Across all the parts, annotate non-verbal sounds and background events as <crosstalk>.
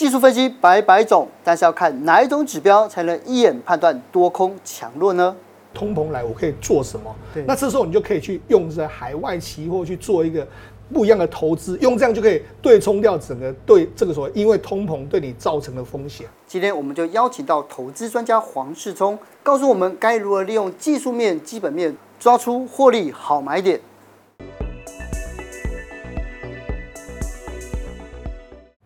技术分析百百种，但是要看哪一种指标才能一眼判断多空强弱呢？通膨来，我可以做什么？对那这时候你就可以去用在海外期货去做一个不一样的投资，用这样就可以对冲掉整个对这个所谓因为通膨对你造成的风险。今天我们就邀请到投资专家黄世聪，告诉我们该如何利用技术面、基本面抓出获利好买点。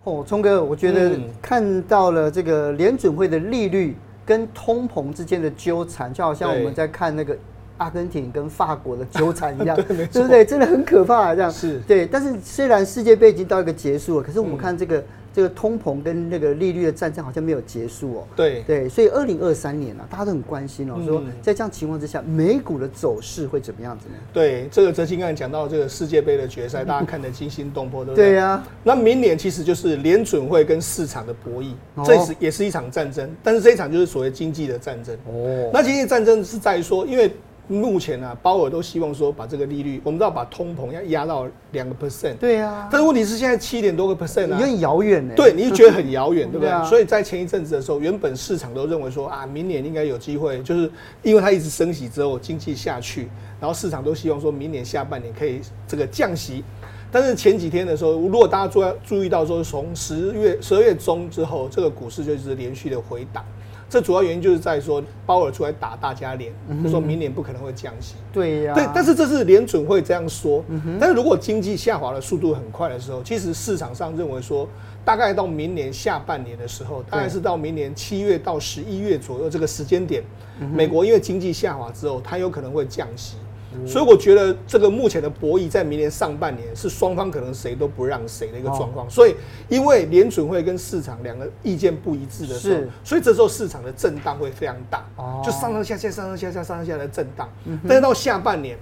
哦，聪哥，我觉得看到了这个联准会的利率跟通膨之间的纠缠，就好像我们在看那个阿根廷跟法国的纠缠一样，<laughs> 对，对不对？真的很可怕，这样是对。但是虽然世界杯已经到一个结束了，可是我们看这个。嗯这个通膨跟那个利率的战争好像没有结束哦。对对，所以二零二三年啊，大家都很关心哦，说在这样情况之下，美股的走势会怎么样子呢？对，这个哲青刚才讲到这个世界杯的决赛，<laughs> 大家看得惊心动魄，对不对？对呀。那明年其实就是联准会跟市场的博弈，这是也是一场战争，但是这一场就是所谓经济的战争。哦。那经济战争是在于说，因为。目前呢、啊，鲍尔都希望说把这个利率，我们知道把通膨要压到两个 percent。对啊。但是问题是现在七点多个 percent 啊，有点遥远呢。对，你就觉得很遥远，对不对？啊、所以在前一阵子的时候，原本市场都认为说啊，明年应该有机会，就是因为它一直升息之后经济下去，然后市场都希望说明年下半年可以这个降息。但是前几天的时候，如果大家注注意到说，从十月十二月中之后，这个股市就是连续的回档。这主要原因就是在说鲍尔出来打大家脸，就说明年不可能会降息。对呀，对，但是这是联准会这样说。但是如果经济下滑的速度很快的时候，其实市场上认为说，大概到明年下半年的时候，大概是到明年七月到十一月左右这个时间点，美国因为经济下滑之后，它有可能会降息。所以我觉得这个目前的博弈在明年上半年是双方可能谁都不让谁的一个状况。所以因为联准会跟市场两个意见不一致的时候，所以这时候市场的震荡会非常大，就上上下下、上上下下、上上下下的震荡。但是到下半年，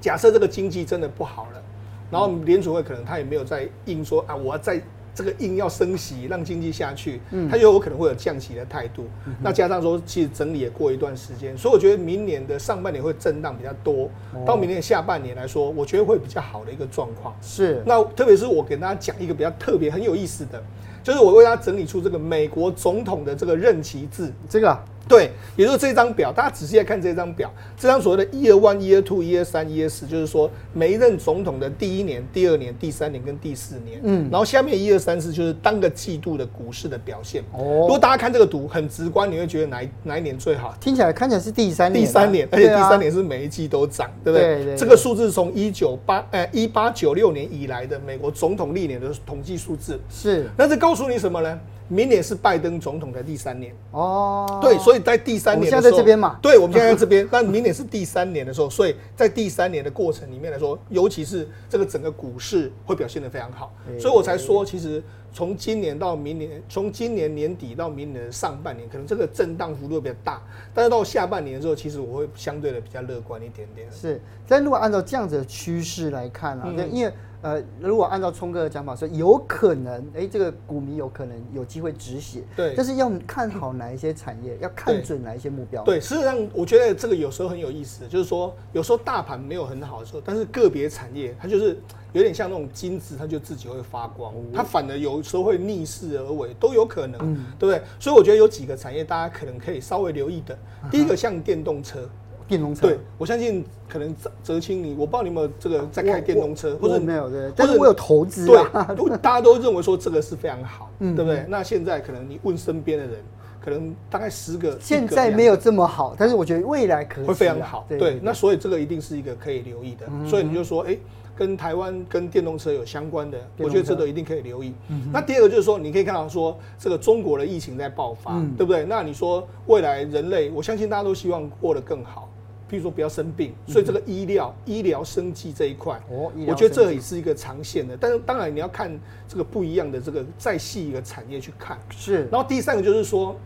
假设这个经济真的不好了，然后联准会可能他也没有在硬说啊，我要再。这个硬要升息，让经济下去，它就有可能会有降息的态度。那加上说，其实整理也过一段时间，所以我觉得明年的上半年会震荡比较多。到明年下半年来说，我觉得会比较好的一个状况。是。那特别是我给大家讲一个比较特别、很有意思的，就是我为大家整理出这个美国总统的这个任期制，这个。对，也就是这张表，大家仔细来看这张表，这张所谓的 year one、year two、year 三、year 四，就是说每一任总统的第一年、第二年、第三年跟第四年，嗯，然后下面一二三四就是当个季度的股市的表现。哦，如果大家看这个图很直观，你会觉得哪一哪一年最好？听起来看起来是第三年，第三年，而且第三年是每一季都涨，对不对？对对。这个数字从一九八呃一八九六年以来的美国总统历年的统计数字是，那这告诉你什么呢？明年是拜登总统的第三年。哦，对，所以在第三年的时候，现在在这边嘛，对，我们现在在这边，<laughs> 但明年是第三年的时候，所以在第三年的过程里面来说，尤其是这个整个股市会表现得非常好，所以我才说，其实从今年到明年，从今年年底到明年的上半年，可能这个震荡幅度比较大，但是到下半年的时候，其实我会相对的比较乐观一点点。是，但如果按照这样子的趋势来看啊，因为。呃，如果按照聪哥的讲法说，有可能，哎、欸，这个股民有可能有机会止血，对，但是要看好哪一些产业，要看准哪一些目标。对，事实上，我觉得这个有时候很有意思，就是说，有时候大盘没有很好的时候，但是个别产业它就是有点像那种金子，它就自己会发光，它反而有时候会逆势而为，都有可能，嗯、对不对？所以我觉得有几个产业大家可能可以稍微留意的，第一个像电动车。电动车，对，我相信可能哲青你，我不知道你有没有这个在开电动车，或者没有对，但是我有投资，对，大家都认为说这个是非常好，对不对？那现在可能你问身边的人，可能大概十个，现在没有这么好，但是我觉得未来可能会非常好，对，那所以这个一定是一个可以留意的，所以你就说，哎，跟台湾跟电动车有相关的，我觉得这个一定可以留意。那第二个就是说，你可以看到说这个中国的疫情在爆发，对不对？那你说未来人类，我相信大家都希望过得更好。譬如说不要生病，所以这个医疗、医疗生计这一块，哦，我觉得这也是一个长线的。但是当然你要看这个不一样的这个再细一个产业去看。是。然后第三个就是说，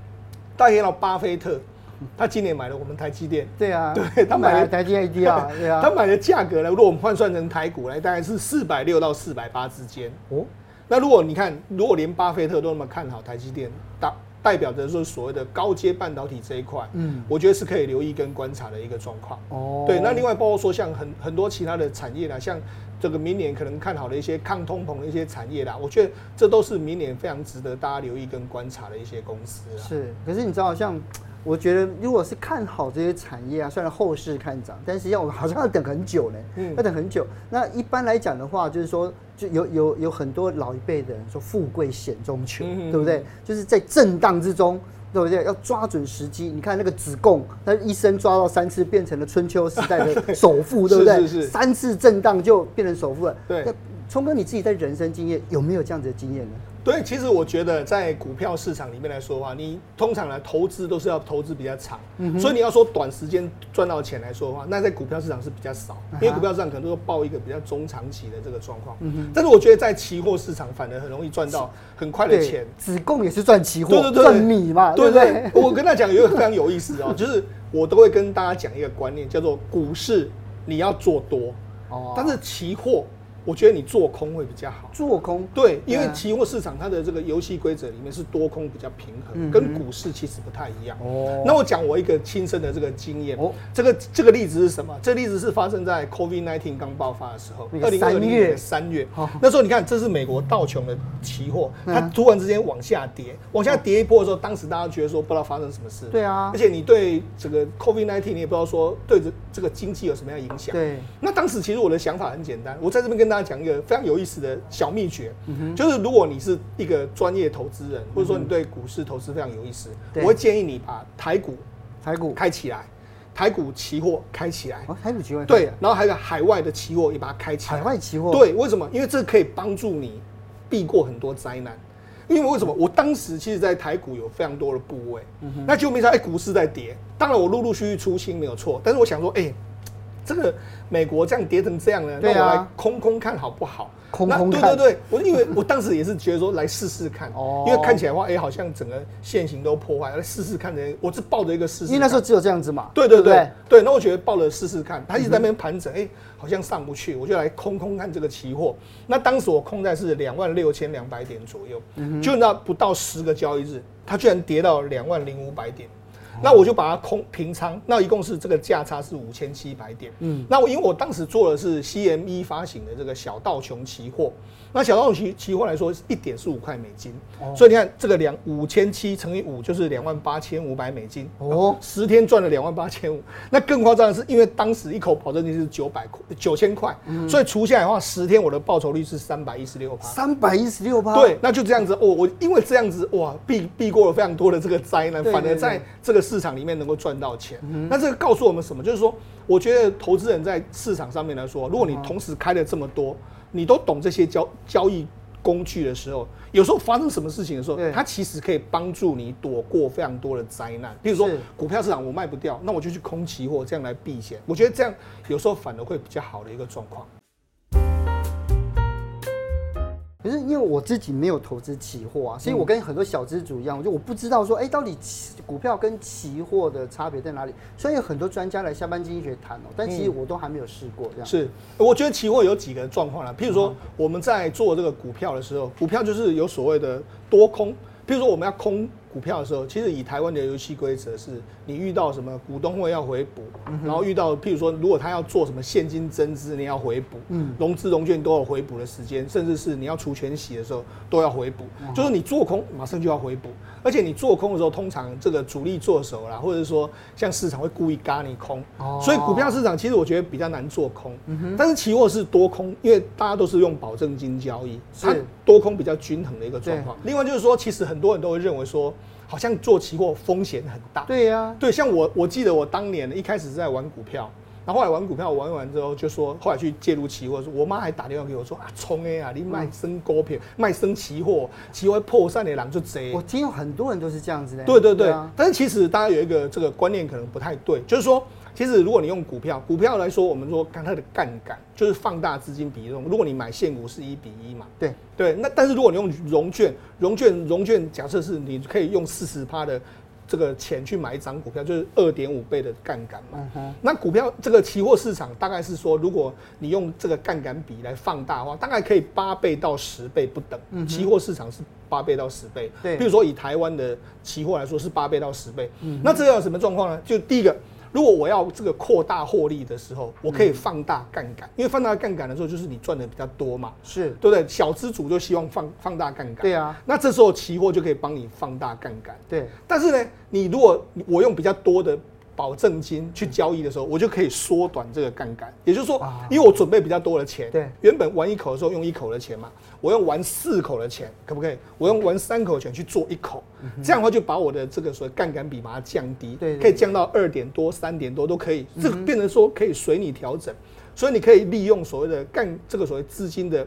大家看到巴菲特，他今年买了我们台积电。对啊。对，他买了台积电啊，<laughs> 对啊。他买的价格呢，如果我们换算成台股来，大概是四百六到四百八之间。哦。那如果你看，如果连巴菲特都那么看好台积电，大。代表着说所谓的高阶半导体这一块，嗯，我觉得是可以留意跟观察的一个状况。哦，对，那另外包括说像很很多其他的产业啦，像这个明年可能看好的一些抗通膨的一些产业啦，我觉得这都是明年非常值得大家留意跟观察的一些公司啊。是，可是你知道，像我觉得，如果是看好这些产业啊，虽然后市看涨，但实际上我们好像要等很久呢，嗯，要等很久。那一般来讲的话，就是说，就有有有很多老一辈的人说，富贵险中求，嗯、对不对？就是在震荡之中。对不对？要抓准时机。你看那个子贡，他一生抓到三次，变成了春秋时代的首富，<laughs> 对不对？是是是。三次震荡就变成首富了。对。那聪哥，你自己在人生经验有没有这样子的经验呢？对，其实我觉得在股票市场里面来说的话，你通常来投资都是要投资比较长，嗯、所以你要说短时间赚到钱来说的话，那在股票市场是比较少，因为股票市场可能都抱一个比较中长期的这个状况。嗯、但是我觉得在期货市场反而很容易赚到很快的钱。子贡也是赚期货，赚米嘛，对不对？我跟他讲有一个非常有意思哦，就是我都会跟大家讲一个观念，叫做股市你要做多，哦，但是期货。我觉得你做空会比较好。做空对，因为期货市场它的这个游戏规则里面是多空比较平衡，嗯、跟股市其实不太一样。哦。那我讲我一个亲身的这个经验。哦。这个这个例子是什么？这个例子是发生在 COVID-19 刚爆发的时候，二零二零年三月。哦。那时候你看，这是美国道琼的期货，它突然之间往下跌，往下跌一波的时候，当时大家觉得说不知道发生什么事。对啊。而且你对这个 COVID-19 你也不知道说对这这个经济有什么样的影响。对。那当时其实我的想法很简单，我在这边跟大家讲一个非常有意思的小秘诀，嗯，就是如果你是一个专业投资人，或者说你对股市投资非常有意思，我会建议你把台股台股开起来，台股期货开起来，台股期货对，然后还有海外的期货也把它开起来，海外期货对，为什么？因为这可以帮助你避过很多灾难。因为为什么？我当时其实，在台股有非常多的部位，那结果没想到，哎，股市在跌。当然，我陆陆续续出清没有错，但是我想说，哎。这个美国这样跌成这样呢，那我来空空看好不好？空空看。对对对，我因为我当时也是觉得说来试试看，<laughs> 哦，因为看起来的话，哎，好像整个线型都破坏，来试试看的。我是抱着一个试试。因为那时候只有这样子嘛。对对对对，那我觉得抱着试试看，它一直在那边盘整，哎，好像上不去，我就来空空看这个期货。那当时我空在是两万六千两百点左右，就那不到十个交易日，它居然跌到两万零五百点。那我就把它空平仓，那一共是这个价差是五千七百点。嗯，那我因为我当时做的是 CME 发行的这个小道琼期货。那小道期期货来说，一点四五块美金，哦，所以你看这个两五千七乘以五就是两万八千五百美金哦，十天赚了两万八千五。那更夸张的是，因为当时一口保证金是九百块九千块，所以除下来的话，十天我的报酬率是三百一十六趴。三百一十六趴，对，那就这样子哦。我因为这样子哇，避避过了非常多的这个灾难，反而在这个市场里面能够赚到钱。那这个告诉我们什么？就是说，我觉得投资人在市场上面来说，如果你同时开了这么多。你都懂这些交交易工具的时候，有时候发生什么事情的时候，它其实可以帮助你躲过非常多的灾难。比如说股票市场我卖不掉，那我就去空期货，这样来避险。我觉得这样有时候反而会比较好的一个状况。可是因为我自己没有投资期货啊，所以我跟很多小资主一样，我就我不知道说，哎，到底股票跟期货的差别在哪里？虽然有很多专家来下班经济学谈哦，但其实我都还没有试过这样。是，我觉得期货有几个状况啦，譬如说我们在做这个股票的时候，股票就是有所谓的多空，譬如说我们要空。股票的时候，其实以台湾的游戏规则是，你遇到什么股东会要回补，然后遇到譬如说，如果他要做什么现金增资，你要回补，嗯，融资融券都有回补的时间，甚至是你要除权息的时候都要回补，就是你做空马上就要回补，而且你做空的时候，通常这个主力做手啦，或者是说像市场会故意嘎你空，所以股票市场其实我觉得比较难做空，但是期货是多空，因为大家都是用保证金交易，它多空比较均衡的一个状况。另外就是说，其实很多人都会认为说。好像做期货风险很大。对呀、啊，对，像我，我记得我当年一开始是在玩股票，然后后来玩股票玩完之后，就说后来去介入期货，说我妈还打电话给我说啊，冲 A 啊，你卖升高票，卖升期货，期货破散的人就贼。我听有很多人都是这样子的。对对对，对啊、但是其实大家有一个这个观念可能不太对，就是说。其实，如果你用股票，股票来说，我们说看它的杠杆，就是放大资金比重。如果你买现股是一比一嘛，对对。那但是如果你用融券，融券融券，假设是你可以用四十趴的这个钱去买一张股票，就是二点五倍的杠杆嘛。嗯、那股票这个期货市场大概是说，如果你用这个杠杆比来放大的话，大概可以八倍到十倍不等。嗯、期货市场是八倍到十倍。对。比如说以台湾的期货来说是八倍到十倍。嗯。那这要有什么状况呢？就第一个。如果我要这个扩大获利的时候，我可以放大杠杆，因为放大杠杆的时候，就是你赚的比较多嘛，是对不对？小资主就希望放放大杠杆，对啊。那这时候期货就可以帮你放大杠杆，对。但是呢，你如果我用比较多的。保证金去交易的时候，我就可以缩短这个杠杆。也就是说，因为我准备比较多的钱，对，原本玩一口的时候用一口的钱嘛，我用玩四口的钱，可不可以？我用玩三口的钱去做一口，这样的话就把我的这个所谓杠杆比把它降低，对，可以降到二点多、三点多都可以。这个变成说可以随你调整，所以你可以利用所谓的杠这个所谓资金的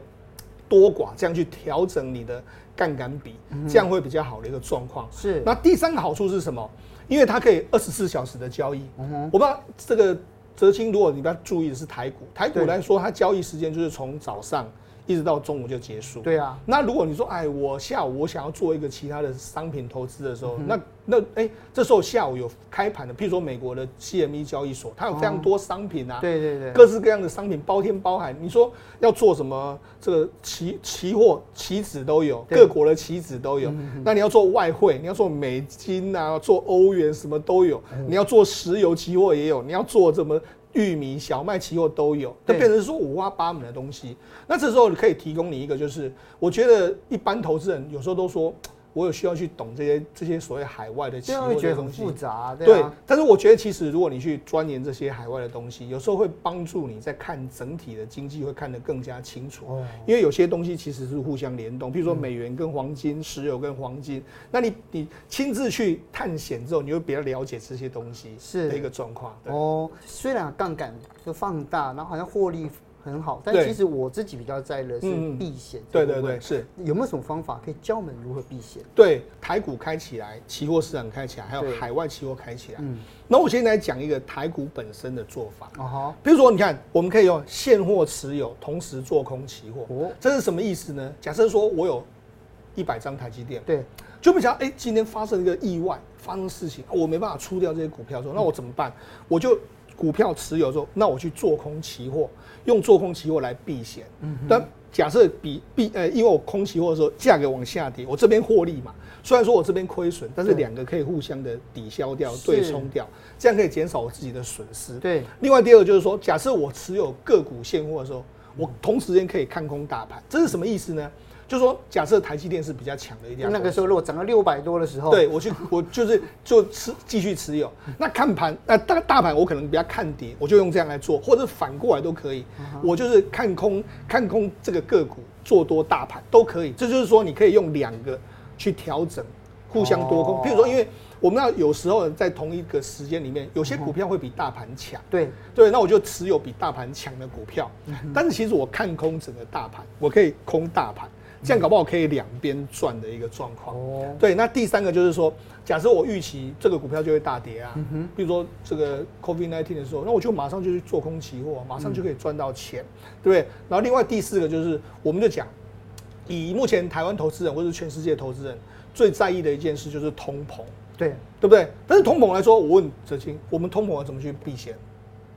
多寡，这样去调整你的杠杆比，这样会比较好的一个状况。是。那第三个好处是什么？因为它可以二十四小时的交易，我不知道这个泽清，如果你不要注意的是台股，台股来说，它交易时间就是从早上。一直到中午就结束。对啊，那如果你说，哎，我下午我想要做一个其他的商品投资的时候，嗯、那那哎、欸，这时候下午有开盘的，譬如说美国的 CME 交易所，它有非常多商品啊，对对对，各式各样的商品包天包海。你说要做什么？这个期期货期指都有，各国的期指都有。那你要做外汇，你要做美金啊，做欧元什么都有。你要做石油期货也有，你要做什么？玉米、小麦期货都有，就变成说五花八门的东西。那这时候可以提供你一个，就是我觉得一般投资人有时候都说。我有需要去懂这些这些所谓海外的期货的东西，觉得很复杂，对，对。但是我觉得其实如果你去钻研这些海外的东西，有时候会帮助你在看整体的经济会看得更加清楚。哦。因为有些东西其实是互相联动，比如说美元跟黄金、嗯、石油跟黄金，那你你亲自去探险之后，你会比较了解这些东西是的一个状况。哦，虽然杠杆就放大，然后好像获利。很好，但其实我自己比较在意的是避险。对对对，是有没有什么方法可以教我们如何避险？对，台股开起来，期货市场开起来，还有海外期货开起来。嗯，那我现在来讲一个台股本身的做法。哦哈，比如说你看，我们可以用现货持有，同时做空期货。哦，这是什么意思呢？假设说我有一百张台积电，对，就比如讲，哎，今天发生一个意外，发生事情，我没办法出掉这些股票之后，那我怎么办？我就股票持有之后，那我去做空期货。用做空期货来避险，但假设比避呃，因为我空期货的时候价格往下跌，我这边获利嘛。虽然说我这边亏损，但是两个可以互相的抵消掉、对冲掉，这样可以减少我自己的损失。对。另外第二个就是说，假设我持有个股现货的时候，我同时间可以看空大盘，这是什么意思呢？就是说，假设台积电是比较强的一点，那个时候如果涨到六百多的时候，对我去，我就是就持继续持有。那看盘，那大大盘我可能比较看跌，我就用这样来做，或者反过来都可以。我就是看空看空这个个股，做多大盘都可以。这就是说，你可以用两个去调整，互相多空。譬如说，因为我们要有时候在同一个时间里面，有些股票会比大盘强，对对，那我就持有比大盘强的股票。但是其实我看空整个大盘，我可以空大盘。这样搞不好可以两边赚的一个状况。哦，对，那第三个就是说，假设我预期这个股票就会大跌啊，比如说这个 COVID nineteen 的时候，那我就马上就去做空期货，马上就可以赚到钱，嗯、对不对？然后另外第四个就是，我们就讲，以目前台湾投资人或者是全世界投资人最在意的一件事就是通膨，对，对不对？但是通膨来说，我问哲青，我们通膨要怎么去避险？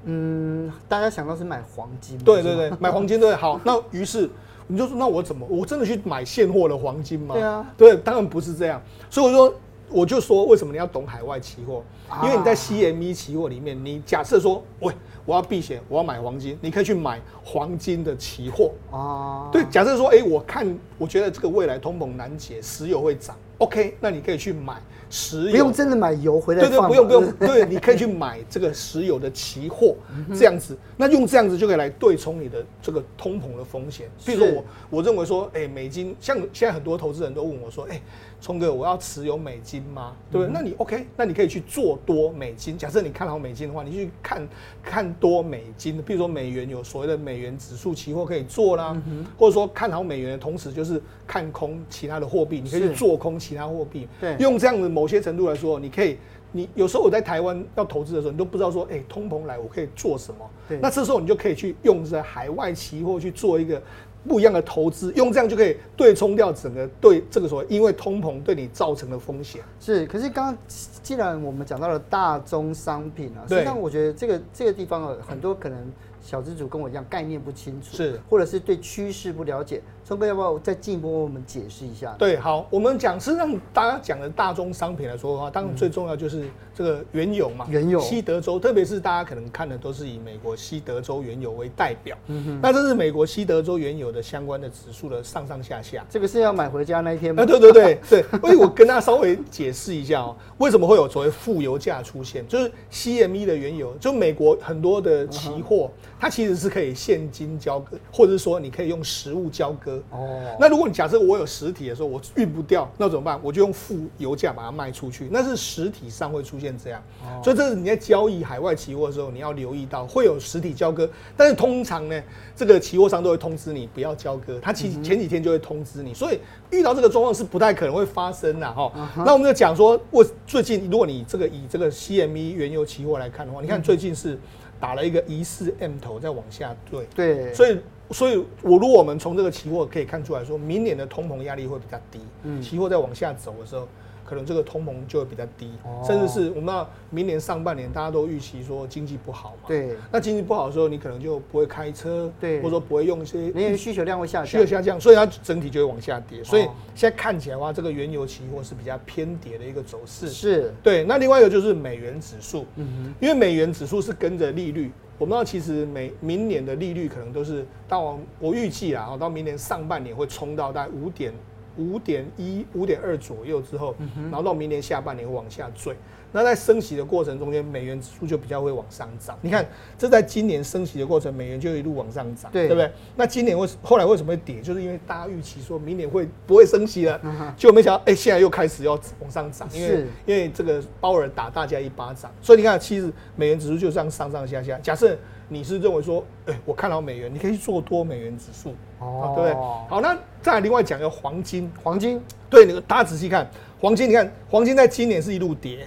嗯，大家想到是买黄金，对对对，买黄金对，好，那于是。你就说，那我怎么？我真的去买现货的黄金吗？对啊，对，当然不是这样。所以我说，我就说，为什么你要懂海外期货？因为你在 CME 期货里面，你假设说，喂，我要避险，我要买黄金，你可以去买黄金的期货啊。对，假设说，哎，我看，我觉得这个未来通膨难解，石油会涨，OK，那你可以去买。石油不用真的买油回来放，对对，不用不用，对，你可以去买这个石油的期货，这样子，那用这样子就可以来对冲你的这个通膨的风险。譬如说我我认为说，哎，美金，像现在很多投资人都问我说，哎。聪哥，我要持有美金吗？对不对？那你 OK？那你可以去做多美金。假设你看好美金的话，你去看看多美金的，比如说美元有所谓的美元指数期货可以做啦，或者说看好美元的同时就是看空其他的货币，你可以去做空其他货币。对，用这样的某些程度来说，你可以，你有时候我在台湾要投资的时候，你都不知道说，哎，通膨来我可以做什么？对，那这时候你就可以去用这海外期货去做一个。不一样的投资，用这样就可以对冲掉整个对这个所谓因为通膨对你造成的风险。是，可是刚刚既然我们讲到了大宗商品啊，实际上我觉得这个这个地方啊，很多可能小资主跟我一样概念不清楚，是，或者是对趋势不了解。聪哥要不要再进一步为我们解释一下？对，好，我们讲是让大家讲的大宗商品来说的话，当然最重要就是这个原油嘛，原油西德州，特别是大家可能看的都是以美国西德州原油为代表。嗯哼，那这是美国西德州原油的相关的指数的上上下下。这个是要买回家那一天吗？啊，对对对对，所以 <laughs> 我跟大家稍微解释一下哦，为什么会有所谓负油价出现？就是 CME 的原油，就美国很多的期货，它其实是可以现金交割，或者是说你可以用实物交割。哦，那如果你假设我有实体的时候，我运不掉，那怎么办？我就用负油价把它卖出去，那是实体上会出现这样。哦，所以这是你在交易海外期货的时候，你要留意到会有实体交割，但是通常呢，这个期货商都会通知你不要交割，他前前几天就会通知你，所以遇到这个状况是不太可能会发生的哈。那我们就讲说，我最近如果你这个以这个 CME 原油期货来看的话，你看最近是打了一个疑似 M 头再往下坠，对，所以。所以，我如果我们从这个期货可以看出来说，明年的通膨压力会比较低。嗯，期货在往下走的时候，可能这个通膨就会比较低。哦，甚至是我们要明年上半年大家都预期说经济不好嘛。对。那经济不好的时候，你可能就不会开车，对，或者说不会用一些，因为需求量会下降，需求下降，所以它整体就会往下跌。所以现在看起来的话，这个原油期货是比较偏跌的一个走势。是。对。那另外一个就是美元指数，嗯哼，因为美元指数是跟着利率。我们知道，其实每明年的利率可能都是到我预计啊，到明年上半年会冲到大概五点五点一、五点二左右之后，然后到明年下半年往下坠。那在升息的过程中间，美元指数就比较会往上涨。你看，这在今年升息的过程，美元就一路往上涨，对，对不对？那今年为后来为什么会跌？就是因为大家预期说明年会不会升息了，结果没想到，哎，现在又开始要往上涨，因为因为这个鲍尔打大家一巴掌，所以你看，其实美元指数就这样上上下下。假设你是认为说，哎，我看好美元，你可以去做多美元指数，哦，对不对？好，那再来另外讲一个黄金，黄金，对，那个大家仔细看，黄金，你看黄金在今年是一路跌。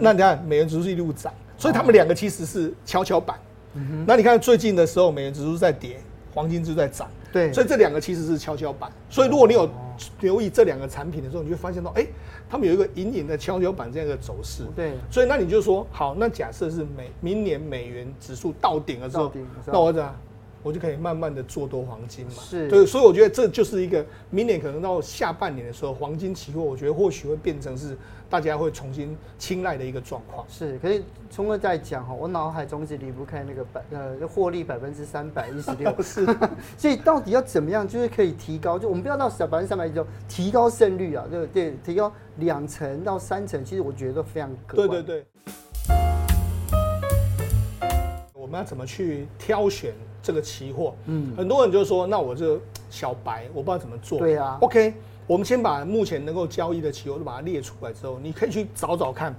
那你看美元指数是一路涨，所以他们两个其实是跷跷板。那你看最近的时候，美元指数在跌，黄金就在涨。对，所以这两个其实是跷跷板。所以如果你有留意这两个产品的时候，你就会发现到，哎，他们有一个隐隐的跷跷板这样一个走势。对，所以那你就说，好，那假设是美明年美元指数到顶了之后，那我怎样？我就可以慢慢的做多黄金嘛，是，对，所以我觉得这就是一个明年可能到下半年的时候，黄金期货，我觉得或许会变成是大家会重新青睐的一个状况。是，可是聪哥在讲哈，我脑海中一直离不开那个百呃获利百分之三百一十六，<laughs> 是，所以到底要怎么样，就是可以提高，就我们不要到百分之三百一十六，提高胜率啊，对对，提高两成到三成，其实我觉得都非常可观。对对对。我们要怎么去挑选？这个期货，嗯，很多人就说，那我这个小白，我不知道怎么做。对啊，OK，我们先把目前能够交易的期货都把它列出来之后，你可以去找找看，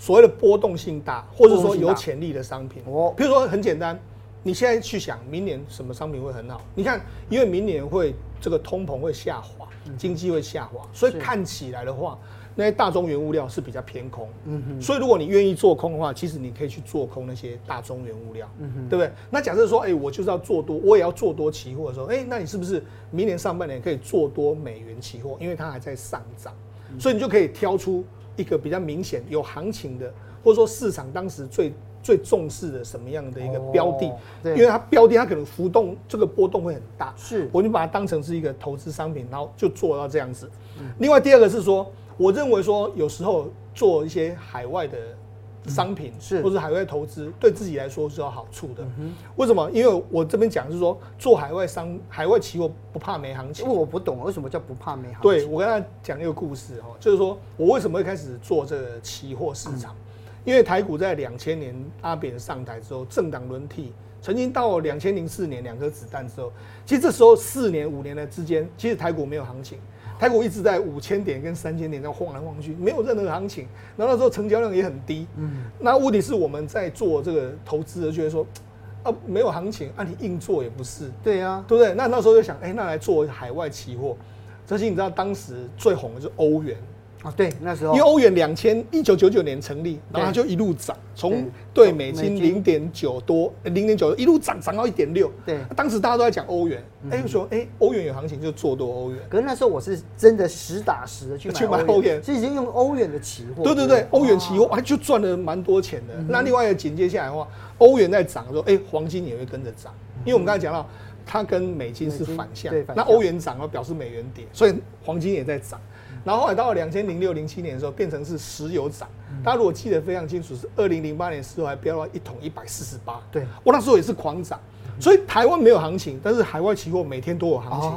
所谓的波动性大，或者说有潜力的商品。哦，比如说很简单，你现在去想，明年什么商品会很好？你看，因为明年会这个通膨会下滑，经济会下滑，所以看起来的话。那些大中原物料是比较偏空，嗯哼，所以如果你愿意做空的话，其实你可以去做空那些大中原物料，嗯哼，对不对？那假设说，哎，我就是要做多，我也要做多期货的时候，哎，那你是不是明年上半年可以做多美元期货？因为它还在上涨，所以你就可以挑出一个比较明显有行情的，或者说市场当时最最重视的什么样的一个标的，因为它标的它可能浮动这个波动会很大，是，我就把它当成是一个投资商品，然后就做到这样子。另外第二个是说。我认为说，有时候做一些海外的商品，是或者海外投资，对自己来说是有好处的。为什么？因为我这边讲是说，做海外商、海外期货不怕没行情。因为我不懂为什么叫不怕没行情。对，我跟他讲一个故事哦，就是说我为什么会开始做这个期货市场？因为台股在两千年阿扁上台之后，政党轮替，曾经到两千零四年两颗子弹之后，其实这时候四年五年的之间，其实台股没有行情。台股一直在五千点跟三千点在晃来晃去，没有任何行情。然后那时候成交量也很低。嗯，那问题是我们在做这个投资的，觉得说啊没有行情，啊你硬做也不是。对呀，对不对？那那时候就想，哎，那来做海外期货。这些你知道当时最红的是欧元。啊，对，那时候因为欧元两千一九九九年成立，然后它就一路涨，从对美金零点九多，零点九一路涨涨到一点六。对，当时大家都在讲欧元，哎，说哎，欧元有行情就做多欧元。可是那时候我是真的实打实的去买去买欧元，是已经用欧元的期货。对对对，欧元期货还就赚了蛮多钱的。那另外一个紧接下来的话，欧元在涨的时候，哎，黄金也会跟着涨，因为我们刚才讲到。它跟美金是反向，那欧元涨了表示美元跌，所以黄金也在涨。然后后来到了两千零六零七年的时候，变成是石油涨。大家如果记得非常清楚，是二零零八年石油还飙到一桶一百四十八。对，我那时候也是狂涨。所以台湾没有行情，但是海外期货每天都有行情。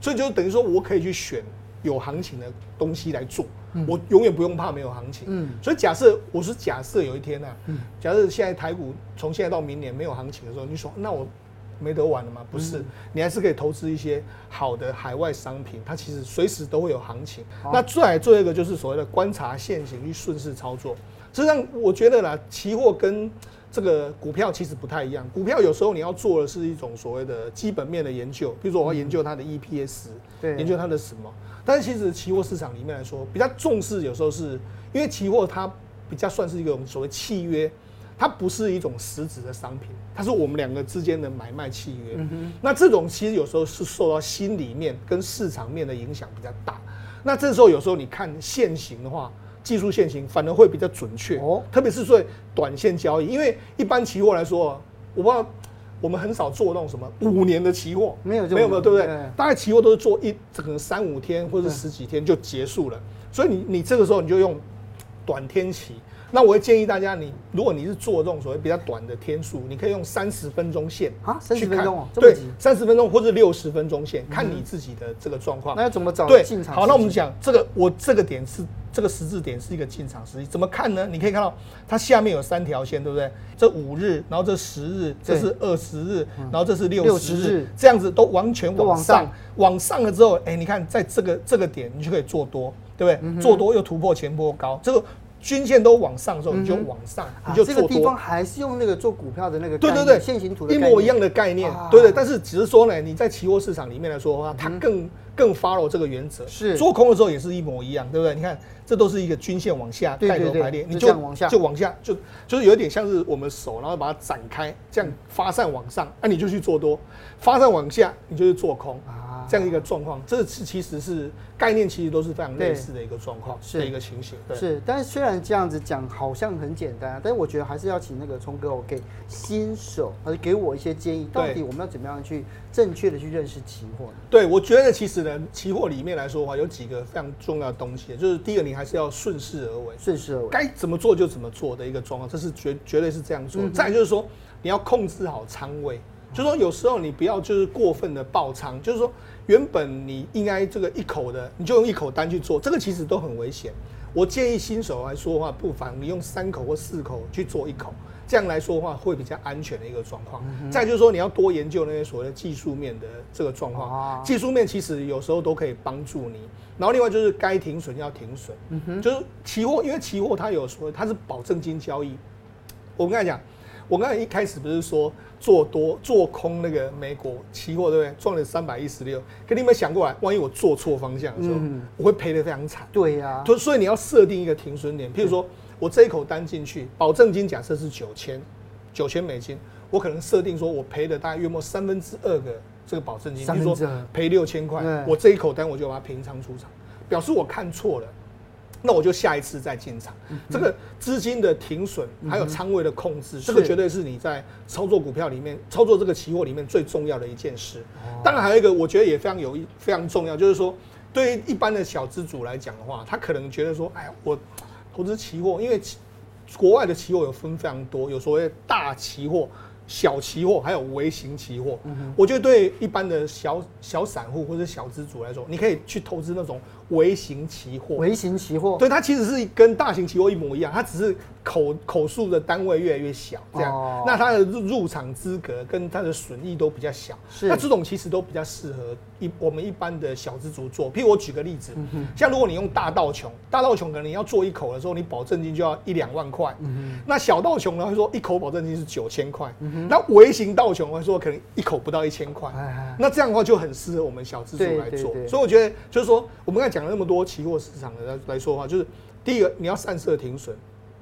所以就等于说我可以去选有行情的东西来做，我永远不用怕没有行情。嗯。所以假设我是假设有一天呢，假设现在台股从现在到明年没有行情的时候，你说那我。没得玩了吗？不是，嗯、你还是可以投资一些好的海外商品，它其实随时都会有行情。那再来做一个就是所谓的观察现行去顺势操作。实际上，我觉得啦，期货跟这个股票其实不太一样。股票有时候你要做的是一种所谓的基本面的研究，比如说我要研究它的 EPS，对，研究它的什么。但是其实期货市场里面来说，比较重视有时候是因为期货它比较算是一种所谓契约。它不是一种实质的商品，它是我们两个之间的买卖契约。嗯、那这种其实有时候是受到心里面跟市场面的影响比较大。那这时候有时候你看线型的话，技术线型反而会比较准确。哦，特别是做短线交易，因为一般期货来说，我不知道我们很少做那种什么五年的期货，没有没有没有，对不对？对大概期货都是做一可能三五天或者十几天就结束了。所以你你这个时候你就用短天期。那我会建议大家，你如果你是做这种所谓比较短的天数，你可以用三十分钟线啊，三十分钟哦，对，三十分钟或者六十分钟线，看你自己的这个状况。那要怎么找进场？好，那我们讲这个，我这个点是这个十字点是一个进场时机，怎么看呢？你可以看到它下面有三条线，对不对？这五日，然后这十日，这是二十日，然后这是六十日，这样子都完全往上，往上了之后，哎，你看在这个这个点，你就可以做多，对不对？做多又突破前波高，这个。均线都往上的时候，你就往上，你就做多。这个地方还是用那个做股票的那个对对对线形图一模一样的概念，对对。但是只是说呢，你在期货市场里面来说的话，它更更 follow 这个原则。是做空的时候也是一模一样，对不对？你看，这都是一个均线往下带头排列，你就往下就往下就就是有点像是我们手，然后把它展开，这样发散往上，那你就去做多；发散往下，你就去做空。这样一个状况，这是其实是概念，其实都是非常类似的一个状况，是一个情形。对是，但是虽然这样子讲好像很简单，但是我觉得还是要请那个聪哥，我给新手，还是给我一些建议，到底我们要怎么样去正确的去认识期货呢？对，我觉得其实呢，期货里面来说的话，有几个非常重要的东西，就是第一个，你还是要顺势而为，顺势而为，该怎么做就怎么做的一个状况，这是绝绝对是这样做。再就是说，你要控制好仓位。就是说有时候你不要就是过分的爆仓，就是说原本你应该这个一口的，你就用一口单去做，这个其实都很危险。我建议新手来说的话，不妨你用三口或四口去做一口，这样来说的话会比较安全的一个状况。嗯、再就是说你要多研究那些所谓的技术面的这个状况，啊、技术面其实有时候都可以帮助你。然后另外就是该停损要停损，嗯、就是期货，因为期货它有说它是保证金交易，我跟你讲。我刚才一开始不是说做多做空那个美国期货对不对？赚了三百一十六，可你有没有想过来，万一我做错方向的时候，嗯、我会赔的非常惨。对呀、啊，所以你要设定一个停损点，譬如说我这一口单进去，保证金假设是九千，九千美金，我可能设定说我赔了大概约莫三分之二个这个保证金，比如说赔六千块，我这一口单我就把它平仓出场，表示我看错了。那我就下一次再进场。这个资金的停损，还有仓位的控制，这个绝对是你在操作股票里面、操作这个期货里面最重要的一件事。当然还有一个，我觉得也非常有意、非常重要，就是说，对于一般的小资主来讲的话，他可能觉得说，哎呀，我投资期货，因为国外的期货有分非常多，有所谓大期货。小期货还有微型期货，嗯、我觉得对一般的小小散户或者小资主来说，你可以去投资那种微型期货。微型期货，对，它其实是跟大型期货一模一样，它只是口口数的单位越来越小，这样，哦、那它的入入场资格跟它的损益都比较小。是，那这种其实都比较适合一我们一般的小资族做。譬如我举个例子，嗯、像如果你用大道琼，大道琼可能你要做一口的时候，你保证金就要一两万块。嗯、那小道琼呢，会说一口保证金是九千块。嗯那微型道琼会说，可能一口不到一千块，那这样的话就很适合我们小资族来做。所以我觉得，就是说，我们刚才讲了那么多期货市场的来来说的话，就是第一个，你要善设停损，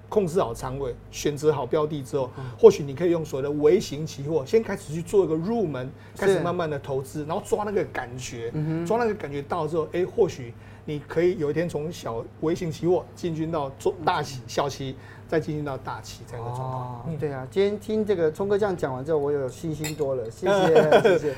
控制好仓位，选择好标的之后，或许你可以用所谓的微型期货，先开始去做一个入门，开始慢慢的投资，然后抓那个感觉，抓那个感觉到之后，哎，或许你可以有一天从小微型期货进军到做大期、小期。再进行到大期这样的状况。哦，对啊，今天听这个聪哥这样讲完之后，我有信心多了。谢谢，<laughs> 谢谢。